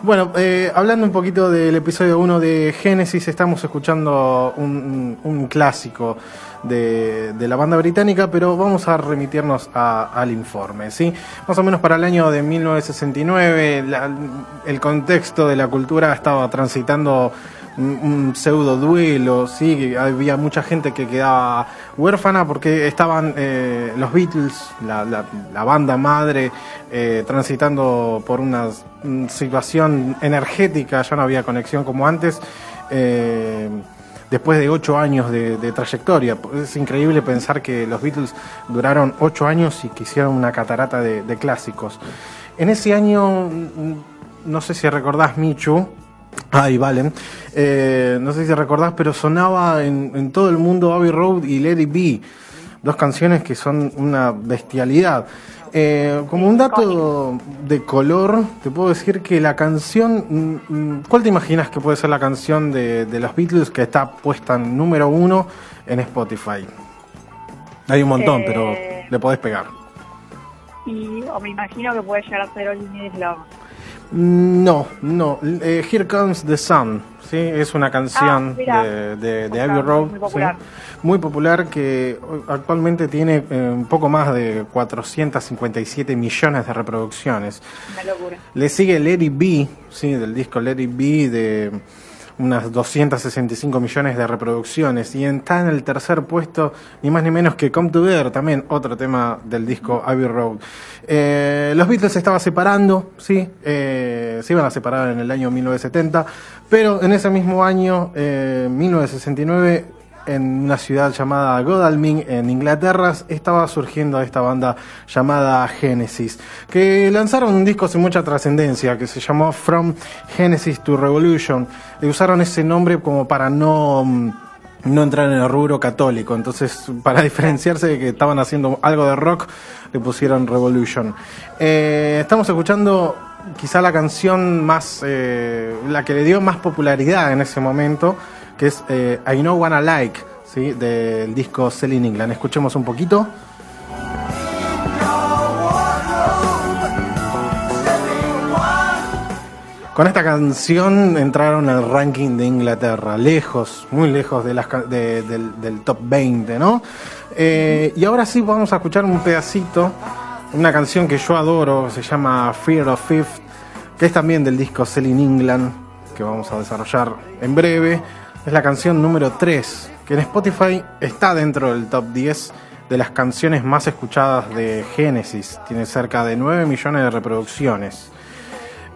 Bueno, eh, hablando un poquito del episodio 1 de Génesis, estamos escuchando un, clásico de, la banda británica, pero vamos a remitirnos a, al informe. ¿sí? Más o menos para el año de 1969, la, el contexto de la cultura estaba transitando un, pseudo duelo, sí, había mucha gente que quedaba huérfana porque estaban eh, los Beatles, la, la, banda madre, eh, transitando por una situación energética, ya no había conexión como antes. Eh, después de ocho años de, trayectoria. Es increíble pensar que los Beatles duraron ocho años y que hicieron una catarata de, de clásicos. En ese año, no sé si recordás Michu, Ay, vale. Eh, no sé si recordás, pero sonaba en, en, todo el mundo Abbey Road y Let It Be. Dos canciones que son una bestialidad. Eh, como un dato de color, te puedo decir que la canción. ¿Cuál te imaginas que puede ser la canción de, de los Beatles que está puesta en número uno en Spotify? Hay un montón, eh... pero le podés pegar. Y o me imagino que puede llegar a ser All You Need Is Love. No, no. Eh, Here Comes the Sun. ¿sí? Es una canción ah, de, de, de Abbey Road. Muy popular. ¿sí? muy popular que actualmente tiene eh, un poco más de 457 millones de reproducciones. Una locura. Le sigue Let It Be, ¿sí? del disco Let It Be de unas 265 millones de reproducciones y está en el tercer puesto ni más ni menos que Come Together, también otro tema del disco Abbey Road. Eh, los Beatles se estaban separando, sí, eh, se iban a separar en el año 1970, pero en ese mismo año, eh, 1969, en una ciudad llamada Godalming, en Inglaterra, estaba surgiendo esta banda llamada Genesis, que lanzaron un disco sin mucha trascendencia, que se llamó From Genesis to Revolution. Le usaron ese nombre como para no no entrar en el rubro católico. Entonces, para diferenciarse de que estaban haciendo algo de rock, le pusieron Revolution. Eh, estamos escuchando quizá la canción más, eh, la que le dio más popularidad en ese momento, que es eh, I Know Wanna Like, ¿sí? del disco Selling England. Escuchemos un poquito. Con esta canción entraron al ranking de Inglaterra, lejos, muy lejos del, top 20, ¿no? Eh, y ahora sí vamos a escuchar un pedacito, una canción que yo adoro, se llama Fear of Fifth, que es también del disco Selling England, que vamos a desarrollar en breve. Es la canción número 3, que en Spotify está dentro del top 10 de las canciones más escuchadas de Genesis. Tiene cerca de 9 millones de reproducciones.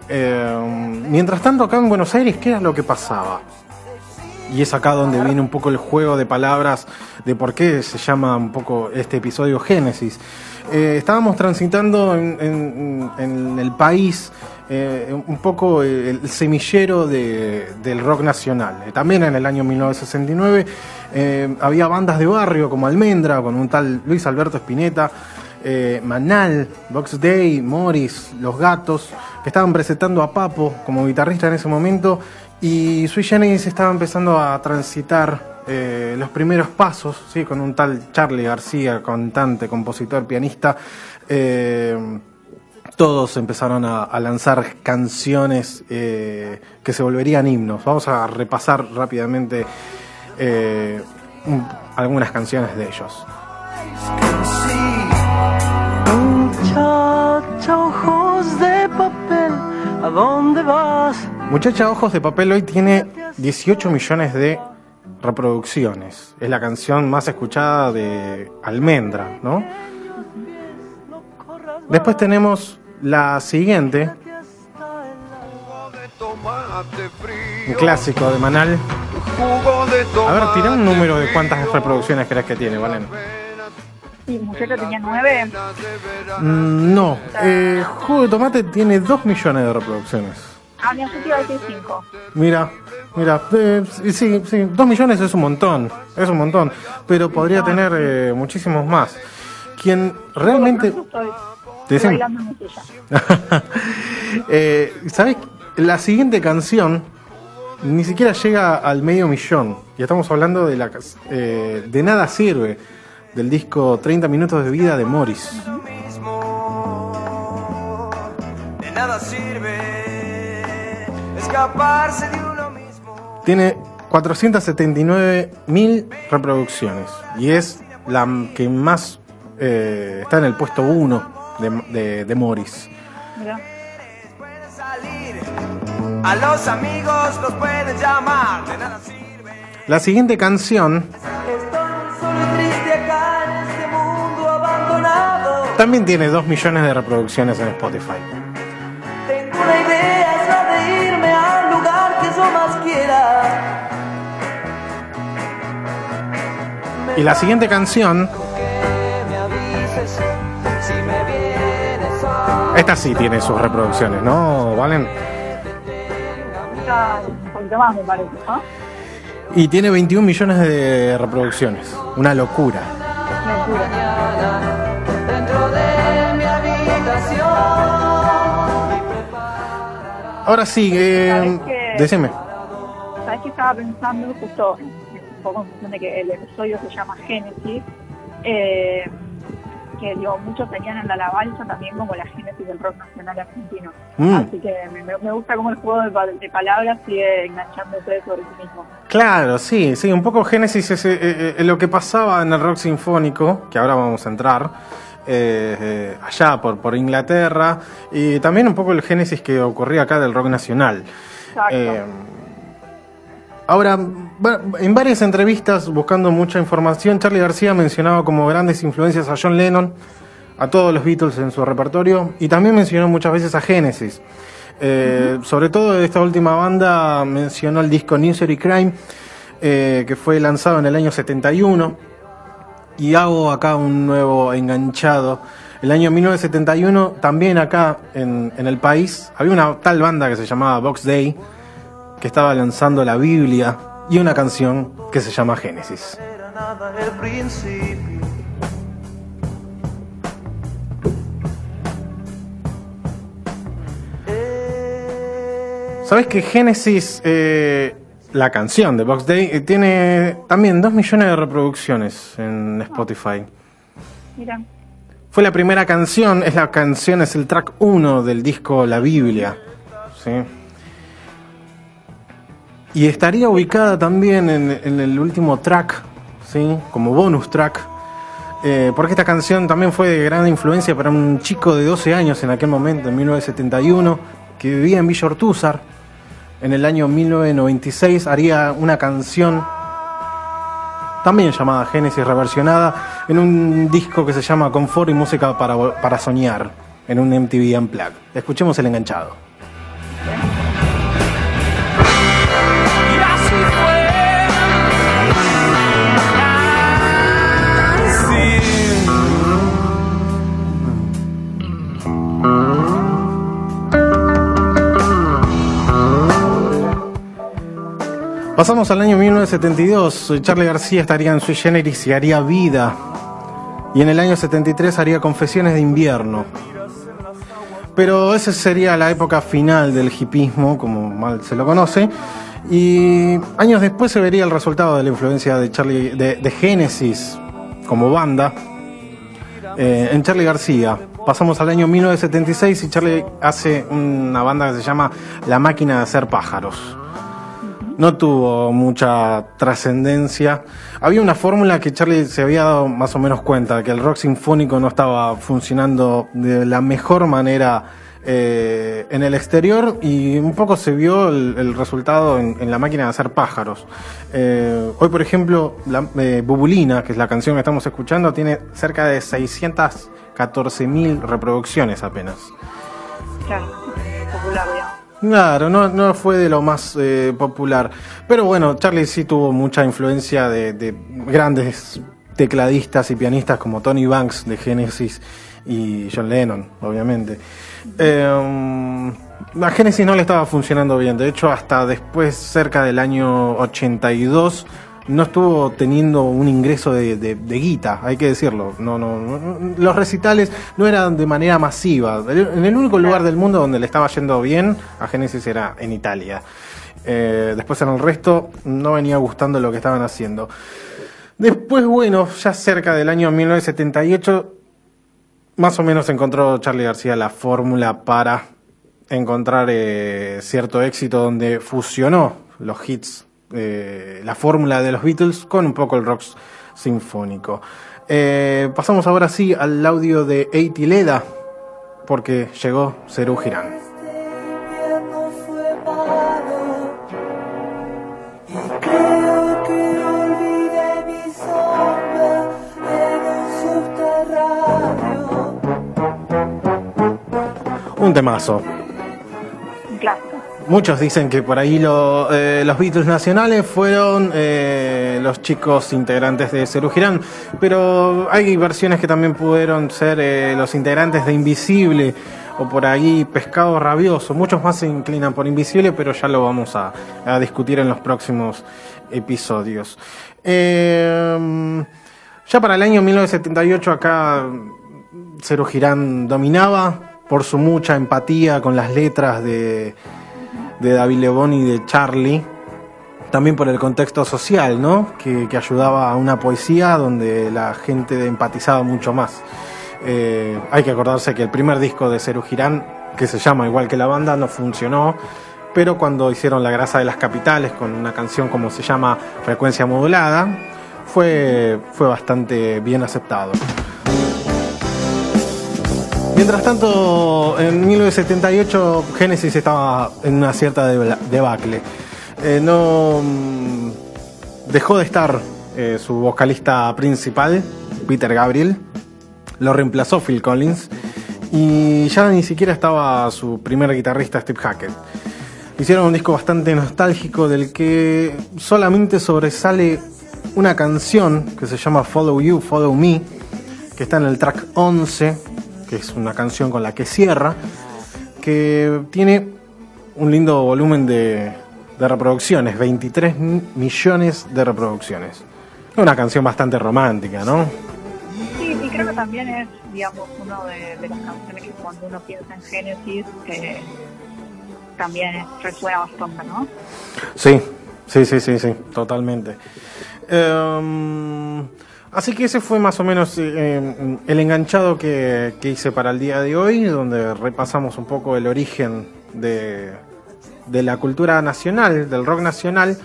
Eh, mientras tanto, acá en Buenos Aires, ¿qué era lo que pasaba? Y es acá donde viene un poco el juego de palabras de por qué se llama un poco este episodio Génesis. Eh, estábamos transitando en, el país eh, un poco el, el semillero de, del rock nacional. Eh, también en el año 1969 eh, había bandas de barrio como Almendra, con un tal Luis Alberto Spinetta, Manal, Box Day, Morris, Los Gatos, que estaban presentando a Papo como guitarrista en ese momento y Sui Generis estaba empezando a transitar eh, los primeros pasos, ¿sí? con un tal Charlie García, cantante, compositor, pianista. Eh, todos empezaron a, a lanzar canciones eh, que se volverían himnos. Vamos a repasar rápidamente un, algunas canciones de ellos. Muchacha, ojos de papel, ¿a dónde vas? Muchacha Ojos de Papel hoy tiene 18 millones de reproducciones. Es la canción más escuchada de Almendra, ¿no? Después tenemos la siguiente. Un clásico de Manal. A ver, tira un número de cuántas reproducciones crees que tiene, Valen. Sí, Muchacha tenía nueve. Mm, no, eh, Jugo de Tomate tiene 2 millones de reproducciones. Ah, mi objetivo es 5. Mira, mira, eh, sí, sí, 2 millones es un montón, es un montón, pero podría no, tener eh, muchísimos más. Quien realmente... ¿Te dicen? eh, ¿Sabes? La siguiente canción ni siquiera llega al medio millón. Y estamos hablando de la eh, de nada sirve del disco 30 minutos de vida de Morris. De nada sirve escaparse de uno mismo. Tiene 479 mil reproducciones y es la que más eh, está en el puesto 1 de, de, de Morris. Mirá. Puede salir, a los amigos los pueden llamar, de nada sirve. La siguiente canción este también tiene 2 millones de reproducciones en Spotify. Tengo una idea, es la de irme al lugar que yo más quiera. Y la siguiente canción, Que me avises si me vienes a esta sí tiene sus reproducciones, ¿no, Valen? Está un poquito más, me parece, ¿no? Y tiene 21 millones de reproducciones. Una locura. Locura. Ahora sí, eh, decime. ¿Sabes qué estaba pensando? Justo un poco en función de que el episodio se llama Génesis. eh, que digo, muchos tenían en la alabanza también como la génesis del rock nacional argentino. Mm. Así que me, me gusta cómo el juego de, de palabras sigue enganchándose sobre sí mismo. Claro, sí, sí, un poco Génesis es eh, eh, eh, lo que pasaba en el rock sinfónico, que ahora vamos a entrar, eh, eh, allá por, por Inglaterra, y también un poco el Génesis que ocurría acá del rock nacional. Exacto. Ahora, en varias entrevistas, buscando mucha información, Charlie García mencionaba como grandes influencias a John Lennon, a todos los Beatles en su repertorio, y también mencionó muchas veces a Genesis. Eh, Sobre todo de esta última banda mencionó el disco Nursery Crime, eh, que fue lanzado en el año 71, y hago acá un nuevo enganchado. El año 1971, también acá en, en el país, había una tal banda que se llamaba Box Day, que estaba lanzando la Biblia y una canción que se llama Génesis. ¿Sabes que Génesis, eh, la canción de Box Day, eh, tiene también 2 millones de reproducciones en Spotify? Mira, Fue la primera canción, es la canción, es el track 1 del disco La Biblia. ¿sí? Y estaría ubicada también en, el último track, ¿sí? como bonus track, eh, porque esta canción también fue de gran influencia para un chico de 12 años en aquel momento, en 1971, que vivía en Villa Ortúzar. En el año 1996 haría una canción también llamada Génesis reversionada, en un disco que se llama Confort y Música para, para Soñar, en un MTV Unplugged. Escuchemos el enganchado. Pasamos al año 1972. Charlie García estaría en Sui Generis y haría Vida. Y en el año 73 haría Confesiones de Invierno. Pero esa sería la época final del hipismo, como mal se lo conoce. Y años después se vería el resultado de la influencia de Charlie, de, de Genesis como banda eh, en Charlie García. Pasamos al año 1976 y Charlie hace una banda que se llama La Máquina de Hacer Pájaros no tuvo mucha trascendencia. Había una fórmula que Charlie se había dado más o menos cuenta, que el rock sinfónico no estaba funcionando de la mejor manera eh, en el exterior y un poco se vio el, resultado en, la máquina de hacer pájaros. Eh, hoy, por ejemplo, la, eh, Bubulina, que es la canción que estamos escuchando, tiene cerca de 614 mil reproducciones apenas. claro. Claro, no, no fue de lo más eh, popular. Pero bueno, Charlie sí tuvo mucha influencia de, de grandes tecladistas y pianistas como Tony Banks de Genesis y John Lennon, obviamente. Eh, a Genesis no le estaba funcionando bien. De hecho, hasta después, cerca del año 82, no estuvo teniendo un ingreso de, de- de guita, hay que decirlo. No, no, no- los recitales no eran de manera masiva. En el único lugar del mundo donde le estaba yendo bien a Genesis era en Italia. Eh, después en el resto no venía gustando lo que estaban haciendo. Después, bueno, ya cerca del año 1978, más o menos encontró Charlie García la fórmula para encontrar eh, cierto éxito donde fusionó los hits, eh, la fórmula de los Beatles con un poco el rock sinfónico. Eh, pasamos ahora sí al audio de Eiti Leda, porque llegó Cerú Girán. Un temazo. Clásico. Muchos dicen que por ahí eh, los Beatles nacionales fueron eh, los chicos integrantes de Cerú Girán, pero hay versiones que también pudieron ser eh, los integrantes de Invisible o por ahí Pescado Rabioso. Muchos más se inclinan por Invisible, pero ya lo vamos a, discutir en los próximos episodios. Eh, ya para el año 1978 acá Cerú Girán dominaba por su mucha empatía con las letras de de David Lebón y de Charlie, también por el contexto social, ¿no? Que, ayudaba a una poesía donde la gente empatizaba mucho más. Eh, hay que acordarse que el primer disco de Cerú Girán, que se llama igual que la banda, no funcionó, pero cuando hicieron La grasa de las capitales con una canción como se llama Frecuencia modulada, fue, fue bastante bien aceptado. Mientras tanto, en 1978 Genesis estaba en una cierta debacle. Eh, no mm, dejó de estar eh, su vocalista principal, Peter Gabriel, lo reemplazó Phil Collins y ya ni siquiera estaba su primer guitarrista Steve Hackett. Hicieron un disco bastante nostálgico del que solamente sobresale una canción que se llama Follow You, Follow Me, que está en el track 11, que es una canción con la que cierra, que tiene un lindo volumen de, de reproducciones, 23 mi- millones de reproducciones. Es una canción bastante romántica, ¿no? Sí, y creo que también es, digamos, de, de las canciones que cuando uno piensa en Génesis, eh, también es- resuena bastante, ¿no? Sí, sí, sí, sí, sí, totalmente. Em, así que ese fue más o menos eh, el enganchado que, hice para el día de hoy, donde repasamos un poco el origen de, la cultura nacional, del rock nacional,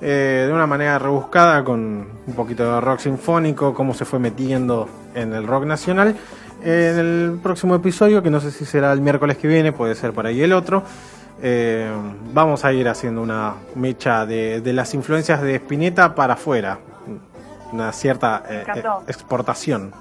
eh, de una manera rebuscada, con un poquito de rock sinfónico, cómo se fue metiendo en el rock nacional. En el próximo episodio, que no sé si será el miércoles que viene, puede ser por ahí el otro, eh, vamos a ir haciendo una mecha de, de las influencias de Spinetta para afuera, una cierta eh, eh, exportación.